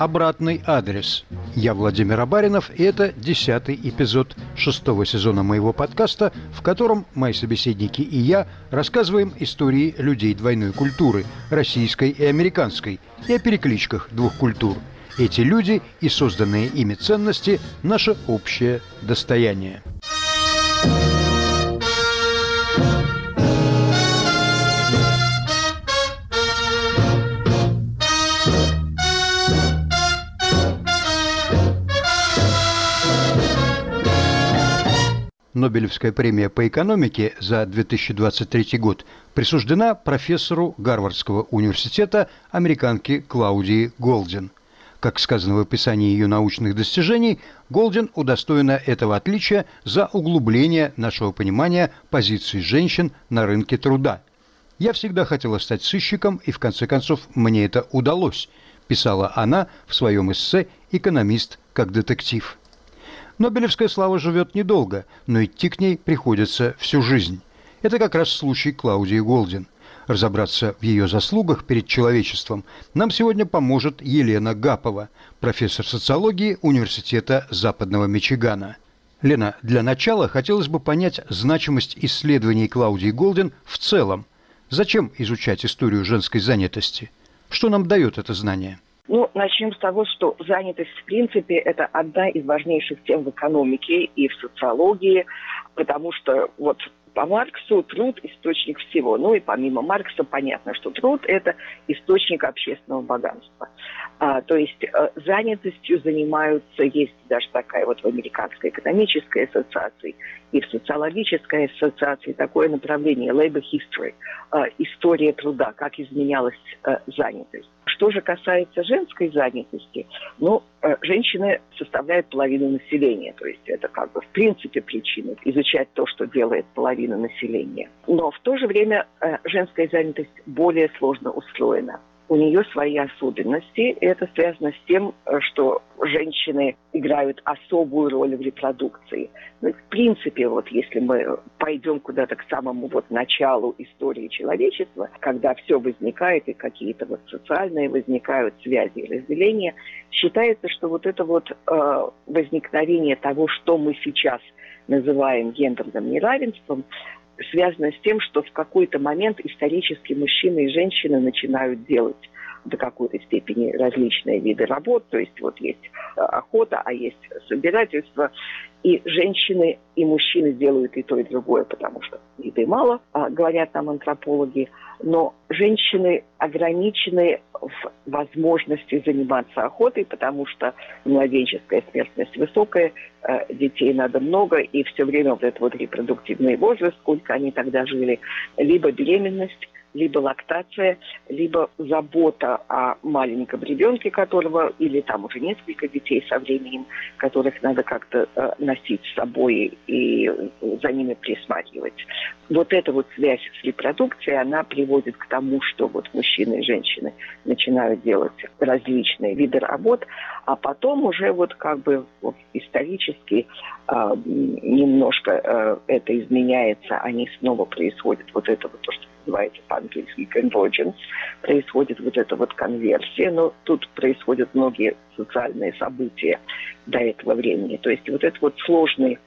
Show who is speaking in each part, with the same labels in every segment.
Speaker 1: обратный адрес. Я Владимир Абаринов, и это десятый эпизод шестого сезона моего подкаста, в котором мои собеседники и я рассказываем истории людей двойной культуры, российской и американской, и о перекличках двух культур. Эти люди и созданные ими ценности – наше общее достояние. Нобелевская премия по экономике за 2023 год присуждена профессору Гарвардского университета американке Клаудии Голдин. Как сказано в описании ее научных достижений, Голдин удостоена этого отличия за углубление нашего понимания позиции женщин на рынке труда. «Я всегда хотела стать сыщиком, и в конце концов мне это удалось», писала она в своем эссе «Экономист как детектив». Нобелевская слава живет недолго, но идти к ней приходится всю жизнь. Это как раз случай Клаудии Голдин. Разобраться в ее заслугах перед человечеством нам сегодня поможет Елена Гапова, профессор социологии Университета Западного Мичигана. Лена, для начала хотелось бы понять значимость исследований Клаудии Голдин в целом. Зачем изучать историю женской занятости? Что нам дает это знание?
Speaker 2: Ну, начнем с того, что занятость, в принципе, это одна из важнейших тем в экономике и в социологии, потому что вот по Марксу труд – источник всего. Ну и помимо Маркса понятно, что труд – это источник общественного богатства. А, то есть а, занятостью занимаются, есть даже такая вот в Американской экономической ассоциации и в социологической ассоциации такое направление labor history, а, история труда, как изменялась а, занятость. Что же касается женской занятости, ну, э, женщины составляют половину населения, то есть это как бы в принципе причина изучать то, что делает половина населения. Но в то же время э, женская занятость более сложно устроена у нее свои особенности. Это связано с тем, что женщины играют особую роль в репродукции. Ну, в принципе, вот если мы пойдем куда-то к самому вот началу истории человечества, когда все возникает и какие-то вот социальные возникают связи и разделения, считается, что вот это вот э, возникновение того, что мы сейчас называем гендерным неравенством, связано с тем, что в какой-то момент исторически мужчины и женщины начинают делать до какой-то степени различные виды работ. То есть вот есть э, охота, а есть собирательство. И женщины и мужчины делают и то, и другое, потому что еды мало, а, говорят нам антропологи. Но женщины ограничены в возможности заниматься охотой, потому что младенческая смертность высокая, э, детей надо много, и все время вот этот вот репродуктивный возраст, сколько они тогда жили, либо беременность, либо лактация, либо забота о маленьком ребенке, которого, или там уже несколько детей со временем, которых надо как-то э, носить с собой и за ними присматривать. Вот эта вот связь с репродукцией, она приводит к тому, что вот мужчины и женщины начинают делать различные виды работ, а потом уже вот как бы исторически э, немножко э, это изменяется, они снова происходят вот это вот то, что называется по-английски convergence, происходит вот эта вот конверсия, но тут происходят многие социальные события до этого времени. То есть вот этот вот сложный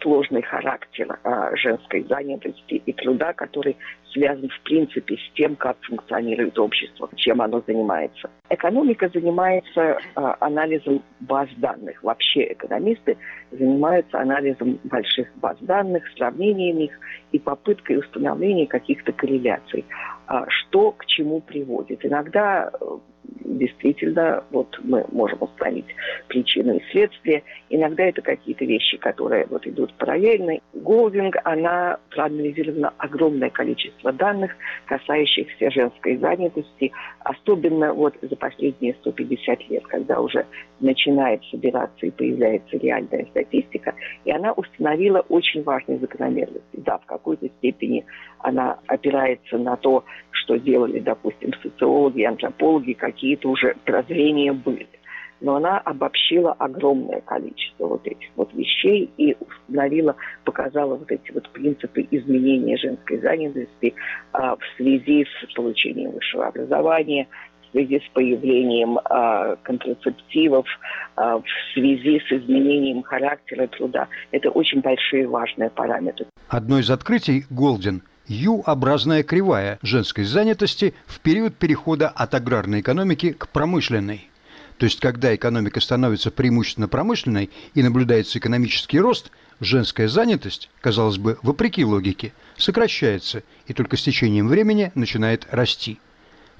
Speaker 2: сложный характер а, женской занятости и труда, который связан в принципе с тем, как функционирует общество, чем оно занимается. Экономика занимается а, анализом баз данных. Вообще экономисты занимаются анализом больших баз данных, сравнением их и попыткой установления каких-то корреляций. А, что к чему приводит. Иногда э, действительно вот мы можем устранить причину и следствие. Иногда это какие-то вещи, которые вот идут параллельно. Голдинг, она проанализировала огромное количество данных, касающихся женской занятости, особенно вот за последние 150 лет, когда уже начинает собираться и появляется реальная статистика, и она установила очень важные закономерности. Да, в какой-то степени она опирается на то, что делали, допустим, социологи, антропологи, какие-то уже прозрения были. Но она обобщила огромное количество вот этих вот вещей и установила, показала вот эти вот принципы изменения женской занятости а, в связи с получением высшего образования, в связи с появлением э, контрацептивов, э, в связи с изменением характера труда. Это очень большие важные параметры.
Speaker 1: Одно из открытий Голден – Ю-образная кривая женской занятости в период перехода от аграрной экономики к промышленной. То есть, когда экономика становится преимущественно промышленной и наблюдается экономический рост, женская занятость, казалось бы, вопреки логике, сокращается и только с течением времени начинает расти.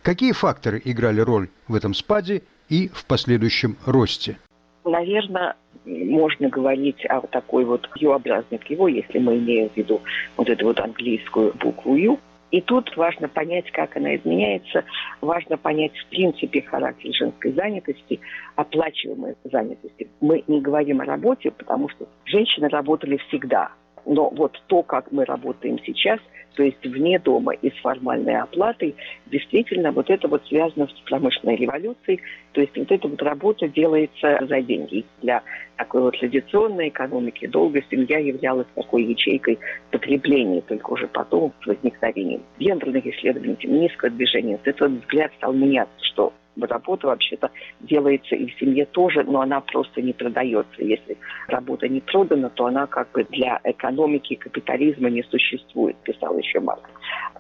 Speaker 1: Какие факторы играли роль в этом спаде и в последующем росте?
Speaker 2: Наверное, можно говорить о такой вот Ю-образной кривой, если мы имеем в виду вот эту вот английскую букву Ю. И тут важно понять, как она изменяется, важно понять в принципе характер женской занятости, оплачиваемой занятости. Мы не говорим о работе, потому что женщины работали всегда, но вот то, как мы работаем сейчас, то есть вне дома и с формальной оплатой, действительно вот это вот связано с промышленной революцией. То есть вот эта вот работа делается за деньги. Для такой вот традиционной экономики долго семья являлась такой ячейкой потребления, только уже потом с возникновением гендерных исследований, феминистского движения. Этот взгляд стал меняться, что работа вообще-то делается и в семье тоже, но она просто не продается. Если работа не продана, то она как бы для экономики капитализма не существует, писал еще Маркс.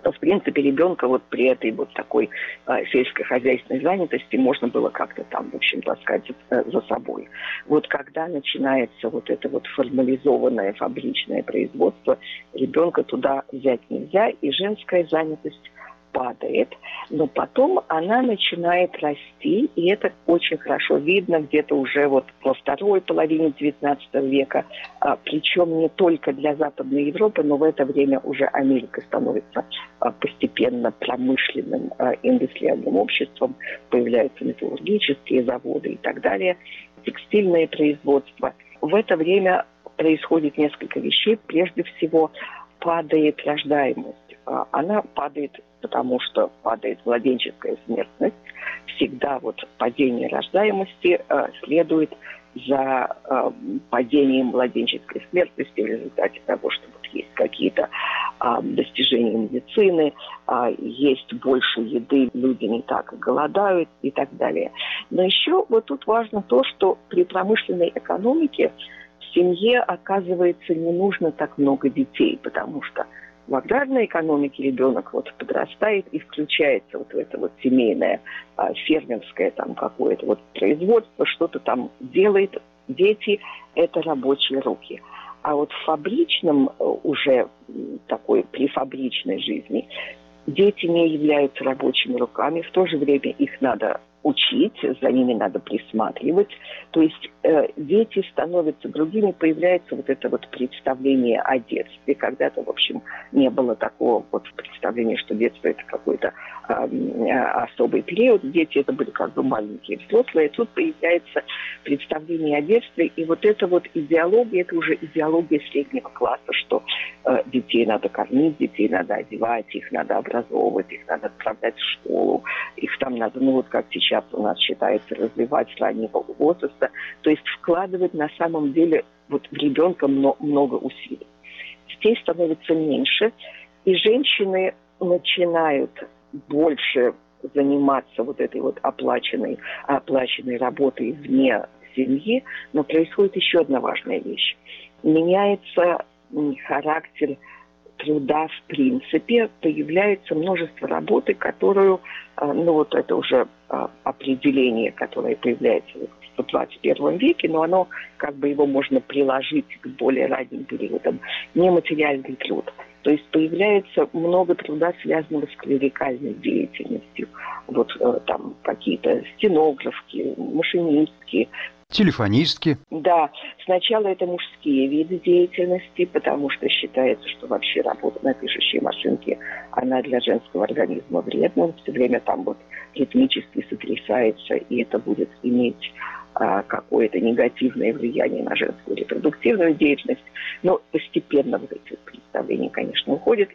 Speaker 2: В принципе, ребенка вот при этой вот такой э, сельскохозяйственной занятости можно было как-то там, в общем, таскать э, за собой. Вот когда начинается вот это вот формализованное фабричное производство, ребенка туда взять нельзя, и женская занятость падает, но потом она начинает расти, и это очень хорошо видно где-то уже вот во второй половине XIX века, а, причем не только для Западной Европы, но в это время уже Америка становится а, постепенно промышленным а, индустриальным обществом, появляются металлургические заводы и так далее, текстильное производство. В это время происходит несколько вещей. Прежде всего, падает рождаемость. Она падает потому что падает младенческая смертность. Всегда вот падение рождаемости э, следует за э, падением младенческой смертности в результате того, что вот есть какие-то э, достижения медицины, э, есть больше еды, люди не так голодают и так далее. Но еще вот тут важно то, что при промышленной экономике в семье оказывается не нужно так много детей, потому что в аграрной экономике ребенок вот подрастает и включается вот в это вот семейное, а, фермерское там какое-то вот производство, что-то там делает. Дети – это рабочие руки. А вот в фабричном э, уже такой префабричной жизни дети не являются рабочими руками, в то же время их надо учить, за ними надо присматривать. То есть э, дети становятся другими, появляется вот это вот представление о детстве. Когда-то, в общем, не было такого вот представления, что детство это какой-то особый период. Дети это были как бы маленькие взрослые. Тут появляется представление о детстве. И вот эта вот идеология, это уже идеология среднего класса, что э, детей надо кормить, детей надо одевать, их надо образовывать, их надо отправлять в школу, их там надо, ну вот как сейчас у нас считается развивать с раннего возраста, то есть вкладывать на самом деле вот в ребенка много усилий. Детей становится меньше, и женщины начинают больше заниматься вот этой вот оплаченной, оплаченной работой вне семьи, но происходит еще одна важная вещь. Меняется характер труда в принципе, появляется множество работы, которую, а, ну вот это уже а, определение, которое появляется в 21 веке, но оно, как бы его можно приложить к более ранним периодам, нематериальный труд. То есть появляется много труда, связанного с клерикальной деятельностью. Вот э, там какие-то стенографки, машинистки,
Speaker 1: телефонистки.
Speaker 2: Да, сначала это мужские виды деятельности, потому что считается, что вообще работа на пишущей машинке, она для женского организма вредна. Все время там вот ритмически сотрясается, и это будет иметь а, какое-то негативное влияние на женскую репродуктивную деятельность. Но постепенно вот эти представления, конечно, уходят.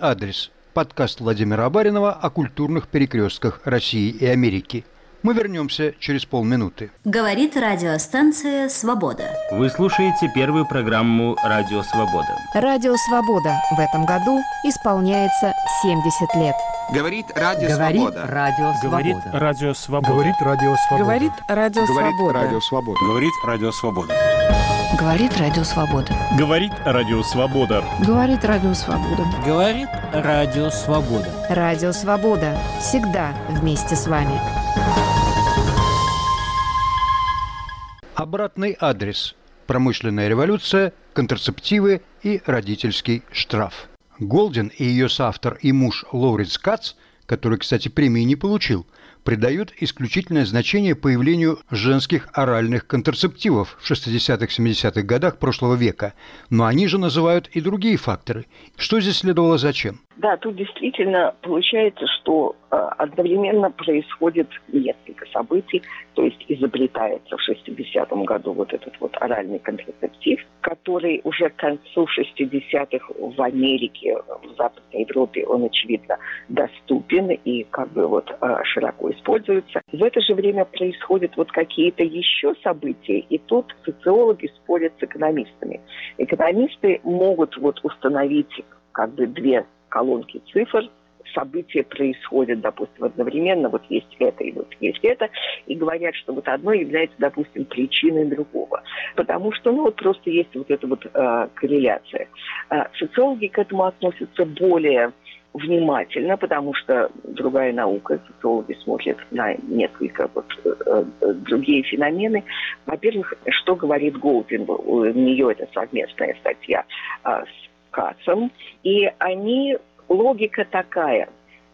Speaker 1: Адрес» – подкаст Владимира Абаринова о культурных перекрестках России и Америки. Мы вернемся через полминуты.
Speaker 3: Говорит радиостанция «Свобода».
Speaker 4: Вы слушаете первую программу «Радио Свобода».
Speaker 5: Радио «Свобода» в этом году исполняется 70 лет.
Speaker 6: Говорит Радио
Speaker 7: Говорит
Speaker 6: Свобода.
Speaker 7: Радио
Speaker 8: Говорит
Speaker 7: Свобода.
Speaker 8: Радио Свобода.
Speaker 9: Говорит Радио Свобода.
Speaker 5: Говорит Радио
Speaker 6: Говорит
Speaker 5: Свобода.
Speaker 6: Радио Свобода.
Speaker 8: Говорит Радио Свобода.
Speaker 5: Говорит Радио Свобода.
Speaker 8: Говорит Радио Свобода.
Speaker 5: Говорит Радио Свобода.
Speaker 7: Говорит Радио Свобода.
Speaker 5: Радио Свобода. Всегда вместе с вами.
Speaker 1: Обратный адрес – промышленная революция, контрацептивы и родительский штраф. Голдин и ее соавтор и муж Лоуренс Кац, который, кстати, премии не получил, придают исключительное значение появлению женских оральных контрацептивов в 60-70-х годах прошлого века. Но они же называют и другие факторы. Что здесь следовало зачем?
Speaker 2: Да, тут действительно получается, что э, одновременно происходит несколько событий, то есть изобретается в 60-м году вот этот вот оральный контрацептив, который уже к концу 60-х в Америке, в Западной Европе, он, очевидно, доступен и как бы вот э, широко используется. В это же время происходят вот какие-то еще события, и тут социологи спорят с экономистами. Экономисты могут вот установить как бы две колонки цифр, события происходят, допустим, одновременно, вот есть это и вот есть это, и говорят, что вот одно является, допустим, причиной другого. Потому что, ну, вот просто есть вот эта вот э, корреляция. Э, социологи к этому относятся более внимательно, потому что другая наука, социологи смотрят на несколько вот, э, э, другие феномены. Во-первых, что говорит Голдин, у нее это совместная статья э, с Кацем, и они, логика такая,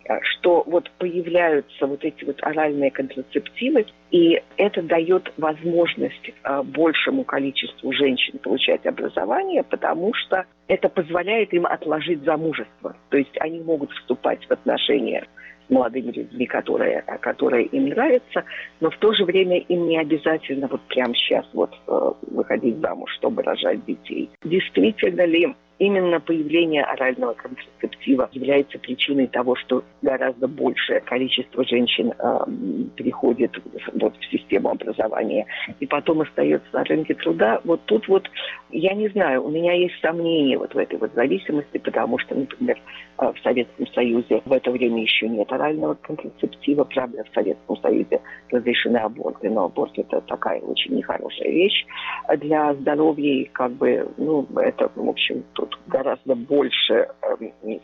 Speaker 2: э, что вот появляются вот эти вот оральные контрацептивы, и это дает возможность э, большему количеству женщин получать образование, потому что это позволяет им отложить замужество. То есть они могут вступать в отношения с молодыми людьми, которые, которые им нравятся, но в то же время им не обязательно вот прямо сейчас вот э, выходить замуж, чтобы рожать детей. Действительно ли именно появление орального контрацептива является причиной того, что гораздо большее количество женщин э, переходит вот, в систему образования и потом остается на рынке труда. Вот тут вот, я не знаю, у меня есть сомнения вот в этой вот зависимости, потому что, например, э, в Советском Союзе в это время еще нет орального контрацептива, правда, в Советском Союзе разрешены аборты, но аборт это такая очень нехорошая вещь для здоровья, и как бы, ну, это, в общем, тут гораздо больше э,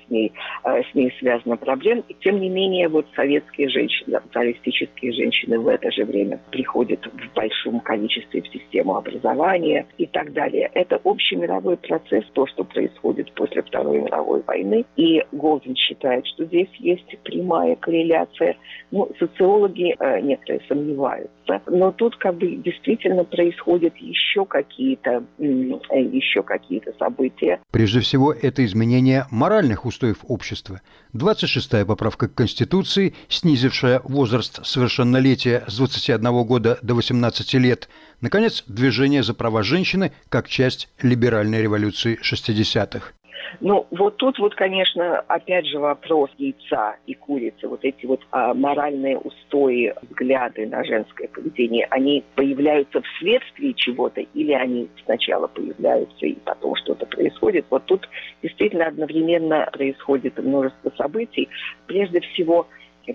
Speaker 2: с, ней, э, с ней связано проблем. И тем не менее, вот советские женщины, социалистические женщины в это же время приходят в большом количестве в систему образования и так далее. Это общемировой процесс, то, что происходит после Второй мировой войны. И Голдин считает, что здесь есть прямая корреляция. Ну, социологи э, некоторые сомневаются. Но тут как бы действительно происходят еще какие-то еще какие-то события.
Speaker 1: Прежде всего, это изменение моральных устоев общества. 26-я поправка к Конституции, снизившая возраст совершеннолетия с 21 года до 18 лет. Наконец, движение за права женщины как часть либеральной революции 60-х.
Speaker 2: Ну, вот тут вот, конечно, опять же вопрос яйца и курицы, вот эти вот а, моральные устои, взгляды на женское поведение, они появляются вследствие чего-то или они сначала появляются и потом что-то происходит. Вот тут действительно одновременно происходит множество событий. Прежде всего,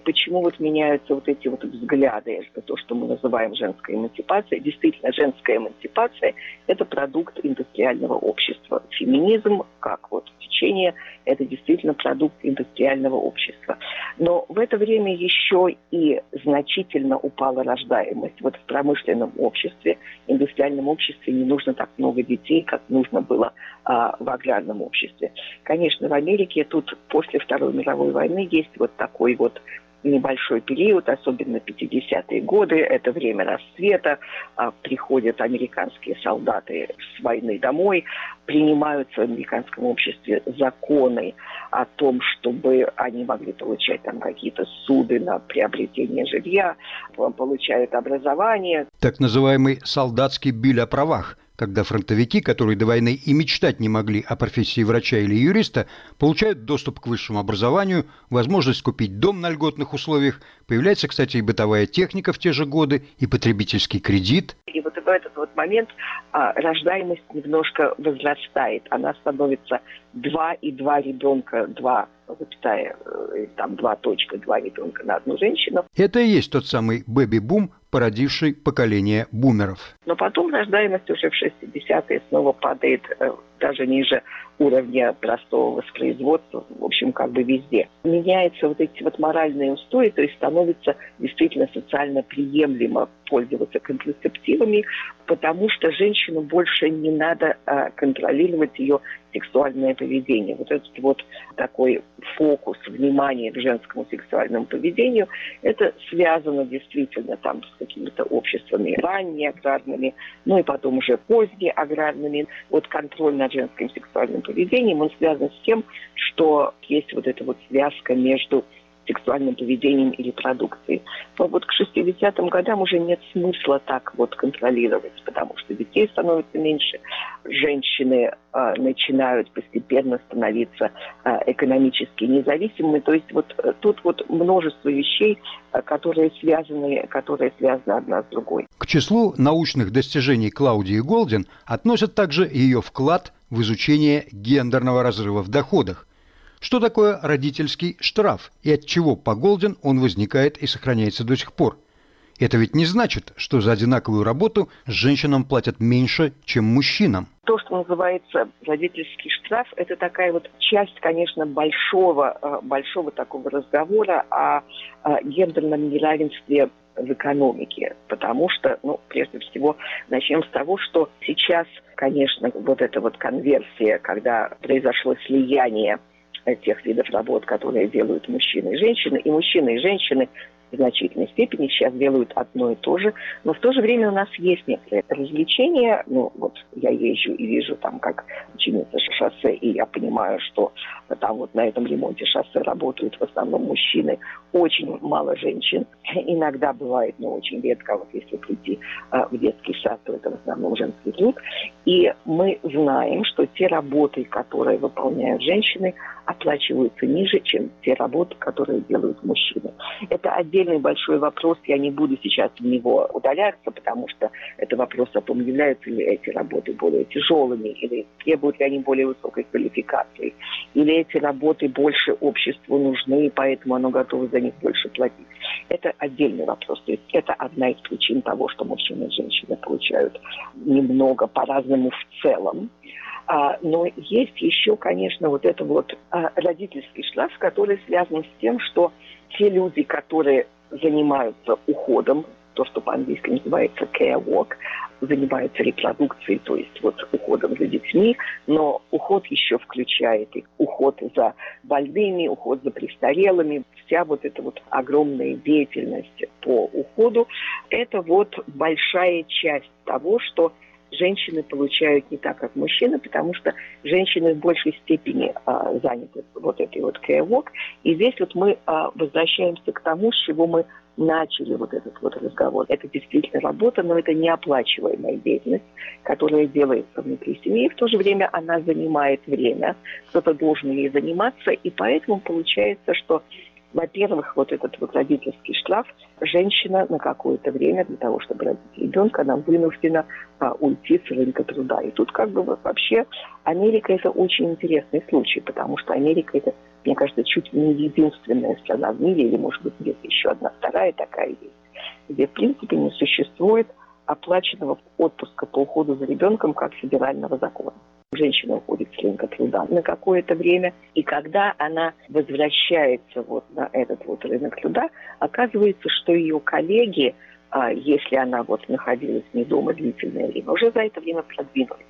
Speaker 2: почему вот меняются вот эти вот взгляды, то, что мы называем женской эмансипацией. Действительно, женская эмансипация – это продукт индустриального общества. Феминизм, как вот течение, это действительно продукт индустриального общества. Но в это время еще и значительно упала рождаемость. Вот в промышленном обществе, индустриальном обществе не нужно так много детей, как нужно было а, в аграрном обществе. Конечно, в Америке тут после Второй мировой войны есть вот такой вот небольшой период, особенно 50-е годы, это время расцвета, а, приходят американские солдаты с войны домой, принимаются в американском обществе законы о том, чтобы они могли получать там какие-то суды на приобретение жилья, получают образование.
Speaker 1: Так называемый солдатский биль о правах, когда фронтовики, которые до войны и мечтать не могли о профессии врача или юриста, получают доступ к высшему образованию, возможность купить дом на льготных условиях, появляется, кстати, и бытовая техника в те же годы, и потребительский кредит.
Speaker 2: И вот в этот вот момент а, рождаемость немножко возрастает. Она становится два и два ребенка, два запятая, э, там два точка, два ребенка на одну женщину.
Speaker 1: Это и есть тот самый бэби-бум, породивший поколение бумеров.
Speaker 2: Но потом рождаемость уже в 60-е снова падает э, даже ниже уровня простого воспроизводства, в общем, как бы везде. Меняются вот эти вот моральные устои, то есть становится действительно социально приемлемо пользоваться контрацептивами, потому что женщину больше не надо а, контролировать ее сексуальное поведение. Вот этот вот такой фокус внимания к женскому сексуальному поведению, это связано действительно там с какими-то обществами ранее аграрными, ну и потом уже поздние аграрными. Вот контроль над женским сексуальным поведением, он связан с тем, что есть вот эта вот связка между сексуальным поведением и репродукцией. Но вот к 60-м годам уже нет смысла так вот контролировать, потому что детей становится меньше, женщины э, начинают постепенно становиться э, экономически независимыми. То есть вот э, тут вот множество вещей, э, которые связаны, которые связаны одна с другой.
Speaker 1: К числу научных достижений Клаудии Голдин относят также ее вклад в изучение гендерного разрыва в доходах. Что такое родительский штраф и от чего по Голден он возникает и сохраняется до сих пор? Это ведь не значит, что за одинаковую работу женщинам платят меньше, чем мужчинам.
Speaker 2: То, что называется родительский штраф, это такая вот часть, конечно, большого, э, большого такого разговора о, о гендерном неравенстве в экономике, потому что, ну, прежде всего, начнем с того, что сейчас, конечно, вот эта вот конверсия, когда произошло слияние тех видов работ, которые делают мужчины и женщины. И мужчины и женщины в значительной степени сейчас делают одно и то же, но в то же время у нас есть некоторые развлечения. Ну, вот я езжу и вижу там, как ученица шоссе, и я понимаю, что там вот на этом ремонте шоссе работают в основном мужчины, очень мало женщин. Иногда бывает, но очень редко, вот если прийти а, в детский сад, то это в основном женский труд. И мы знаем, что те работы, которые выполняют женщины, оплачиваются ниже, чем те работы, которые делают мужчины. Это отдельный большой вопрос, я не буду сейчас в него удаляться, потому что это вопрос о том, являются ли эти работы более тяжелыми, или требуют ли они более высокой квалификации, или эти работы больше обществу нужны, и поэтому оно готово за них больше платить. Это отдельный вопрос. То есть это одна из причин того, что мужчины и женщины получают немного по-разному в целом. А, но есть еще, конечно, вот это вот родительский штраф, который связан с тем, что те люди, которые занимаются уходом, то, что по-английски называется care work, занимаются репродукцией, то есть вот уходом за детьми, но уход еще включает и уход за больными, уход за престарелыми, вся вот эта вот огромная деятельность по уходу, это вот большая часть того, что женщины получают не так, как мужчины, потому что женщины в большей степени а, заняты вот этой вот work. И здесь вот мы а, возвращаемся к тому, с чего мы начали вот этот вот разговор. Это действительно работа, но это неоплачиваемая деятельность, которая делается внутри семьи, и в то же время она занимает время, кто-то должен ей заниматься, и поэтому получается, что во-первых, вот этот вот родительский штраф, женщина на какое-то время для того, чтобы родить ребенка, она вынуждена а, уйти с рынка труда. И тут как бы вообще Америка это очень интересный случай, потому что Америка это, мне кажется, чуть не единственная страна в мире, или может быть где-то еще одна вторая такая есть, где в принципе не существует оплаченного отпуска по уходу за ребенком как федерального закона женщина уходит с рынка труда на какое-то время, и когда она возвращается вот на этот вот рынок труда, оказывается, что ее коллеги, а, если она вот находилась не дома длительное время, уже за это время продвинулись.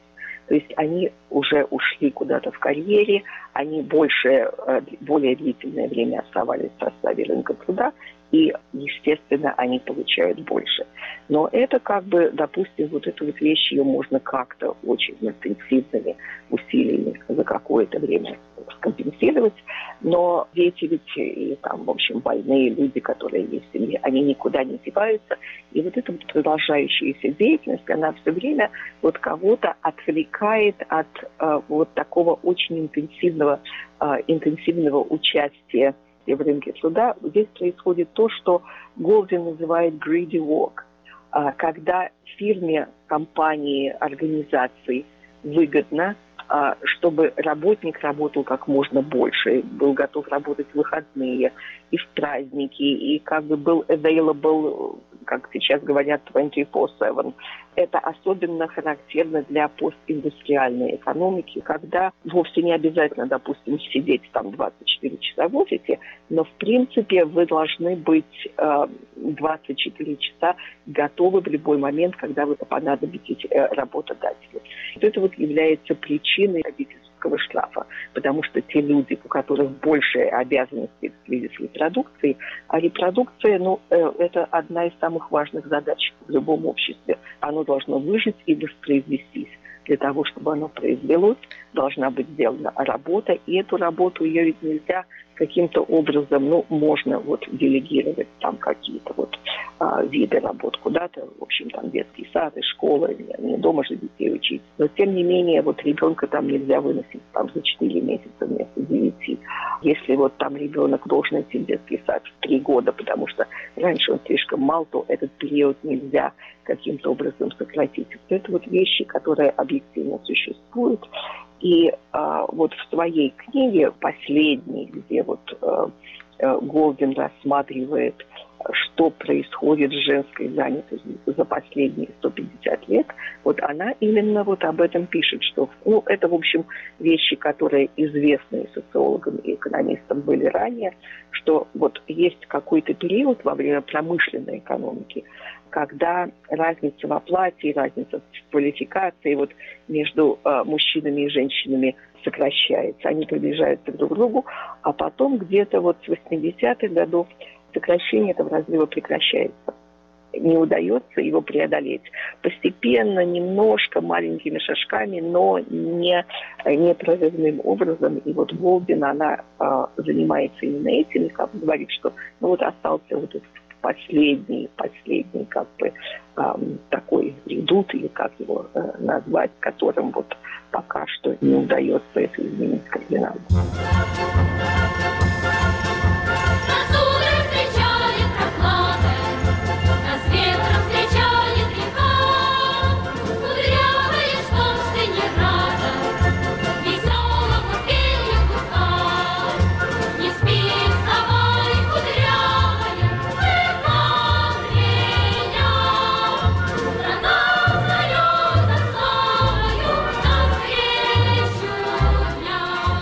Speaker 2: То есть они уже ушли куда-то в карьере, они больше, э, более длительное время оставались в составе рынка труда, и, естественно, они получают больше. Но это как бы, допустим, вот эту вот вещь, ее можно как-то очень интенсивными усилиями за какое-то время скомпенсировать, но дети ведь и там, в общем, больные люди, которые есть в семье, они никуда не деваются, и вот эта вот продолжающаяся деятельность, она все время вот кого-то отвлекает от э, вот такого очень интенсивного, э, интенсивного участия в рынке труда. Здесь происходит то, что Голдин называет greedy work, э, когда фирме, компании, организации выгодно а, чтобы работник работал как можно больше, был готов работать в выходные и в праздники, и как бы был available, как сейчас говорят, 24-7. Это особенно характерно для постиндустриальной экономики, когда вовсе не обязательно, допустим, сидеть там 24 часа в офисе, но в принципе вы должны быть э, 24 часа готовы в любой момент, когда вы понадобитесь э, работодателю. Это вот является причиной родительского штрафа, потому что те люди, у которых больше обязанностей в связи с репродукцией, а репродукция, ну, э, это одна из самых важных задач в любом обществе. Оно должно выжить и воспроизвестись. Для того, чтобы оно произвелось, должна быть сделана работа, и эту работу ее ведь нельзя каким-то образом, ну, можно вот делегировать там какие-то вот а, виды работ куда-то, в общем, там детский сад и школа, не дома же детей учить. Но, тем не менее, вот ребенка там нельзя выносить там за 4 месяца вместо 9. Если вот там ребенок должен идти в детский сад в 3 года, потому что раньше он слишком мал, то этот период нельзя каким-то образом сократить. Это вот вещи, которые объективно существуют, и а, вот в своей книге, последней, где вот а, Голдин рассматривает, что происходит с женской занятостью за последние 150 лет, вот она именно вот об этом пишет, что ну, это, в общем, вещи, которые известны социологам и экономистам были ранее, что вот есть какой-то период во время промышленной экономики, когда разница в оплате и разница в квалификации вот между э, мужчинами и женщинами сокращается. Они приближаются друг к другу, а потом где-то вот с 80-х годов сокращение этого разрыва прекращается. Не удается его преодолеть. Постепенно, немножко, маленькими шажками, но не непрерывным образом. И вот Голдин, она э, занимается именно этим, как говорит, что ну вот остался вот этот последний, последний как бы такой редут, или как его э, назвать, которым вот пока что не удается это изменить кардинально.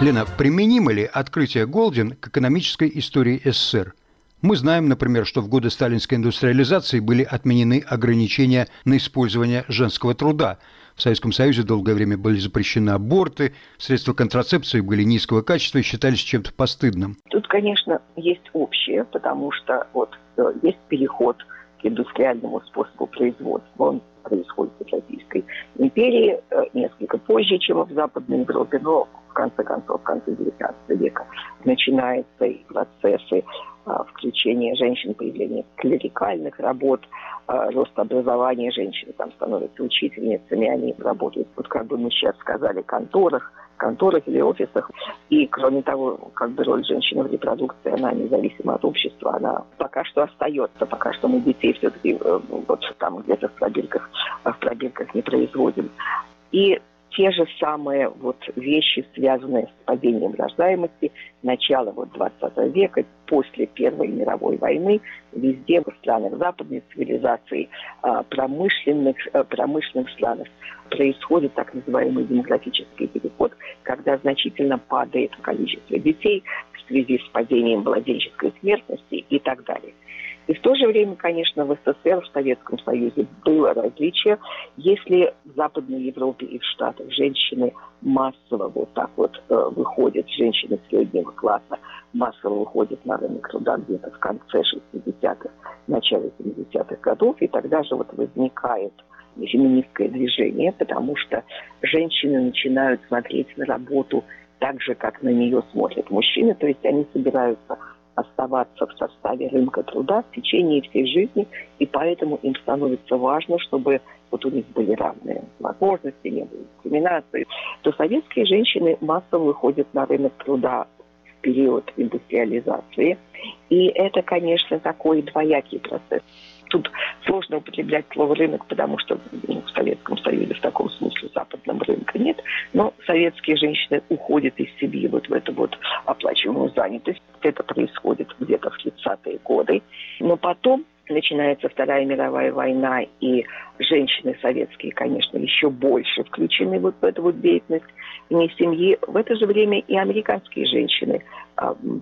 Speaker 1: Лена, применимо ли открытие Голдин к экономической истории СССР? Мы знаем, например, что в годы сталинской индустриализации были отменены ограничения на использование женского труда. В Советском Союзе долгое время были запрещены аборты, средства контрацепции были низкого качества и считались чем-то постыдным.
Speaker 2: Тут, конечно, есть общее, потому что вот э, есть переход к индустриальному способу производства. Он происходит в Российской империи э, несколько позже, чем в Западной Европе, но конце концов, в конце XIX века начинаются и процессы а, включения женщин, появления клерикальных работ, а, рост образования женщин, там становятся учительницами, они работают, вот как бы мы сейчас сказали, конторах, конторах или офисах. И, кроме того, как бы роль женщины в репродукции, она независима от общества, она пока что остается. Пока что мы детей все-таки э, вот там где-то в пробирках, в пробирках не производим. И те же самые вот вещи, связанные с падением рождаемости начала вот 20 века, после Первой мировой войны, везде в странах западной цивилизации, а, промышленных, э, промышленных странах происходит так называемый демографический переход, когда значительно падает количество детей в связи с падением младенческой смертности и так далее. И в то же время, конечно, в СССР, в Советском Союзе было различие. Если в Западной Европе и в Штатах женщины массово вот так вот э, выходят, женщины среднего класса массово выходят на рынок труда где-то в конце 60-х, начале 70-х годов, и тогда же вот возникает феминистское движение, потому что женщины начинают смотреть на работу так же, как на нее смотрят мужчины, то есть они собираются оставаться в составе рынка труда в течение всей жизни, и поэтому им становится важно, чтобы вот у них были равные возможности, не было дискриминации, то советские женщины массово выходят на рынок труда в период индустриализации. И это, конечно, такой двоякий процесс. Тут сложно употреблять слово рынок, потому что ну, в Советском Союзе в таком смысле западном рынка нет. Но советские женщины уходят из семьи вот в эту вот оплачиваемую занятость. Это происходит где-то в 30-е годы. Но потом начинается Вторая мировая война, и женщины советские, конечно, еще больше включены вот в эту вот деятельность вне семьи. В это же время и американские женщины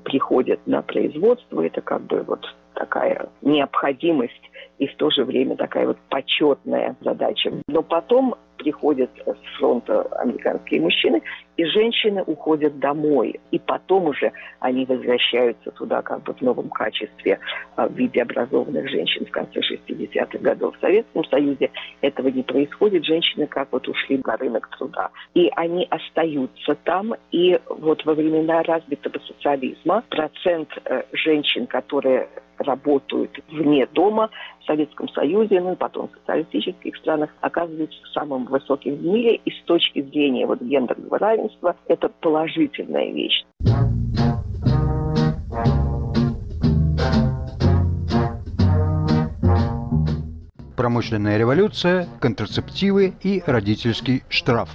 Speaker 2: приходят на производство. Это как бы вот такая необходимость и в то же время такая вот почетная задача. Но потом приходят с фронта американские мужчины, и женщины уходят домой. И потом уже они возвращаются туда как бы в новом качестве а, в виде образованных женщин в конце 60-х годов. В Советском Союзе этого не происходит. Женщины как вот ушли на рынок труда. И они остаются там. И вот во времена развитого социализма процент э, женщин, которые работают вне дома в Советском Союзе, ну и потом в социалистических странах, оказывается самым высоким в мире. И с точки зрения вот гендерного равенства это положительная вещь.
Speaker 1: Промышленная революция, контрацептивы и родительский штраф.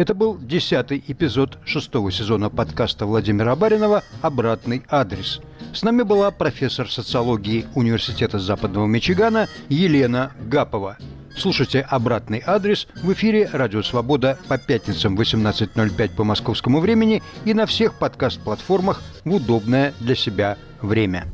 Speaker 1: Это был десятый эпизод шестого сезона подкаста Владимира Баринова «Обратный адрес». С нами была профессор социологии Университета Западного Мичигана Елена Гапова. Слушайте «Обратный адрес» в эфире «Радио Свобода» по пятницам 18.05 по московскому времени и на всех подкаст-платформах в удобное для себя время.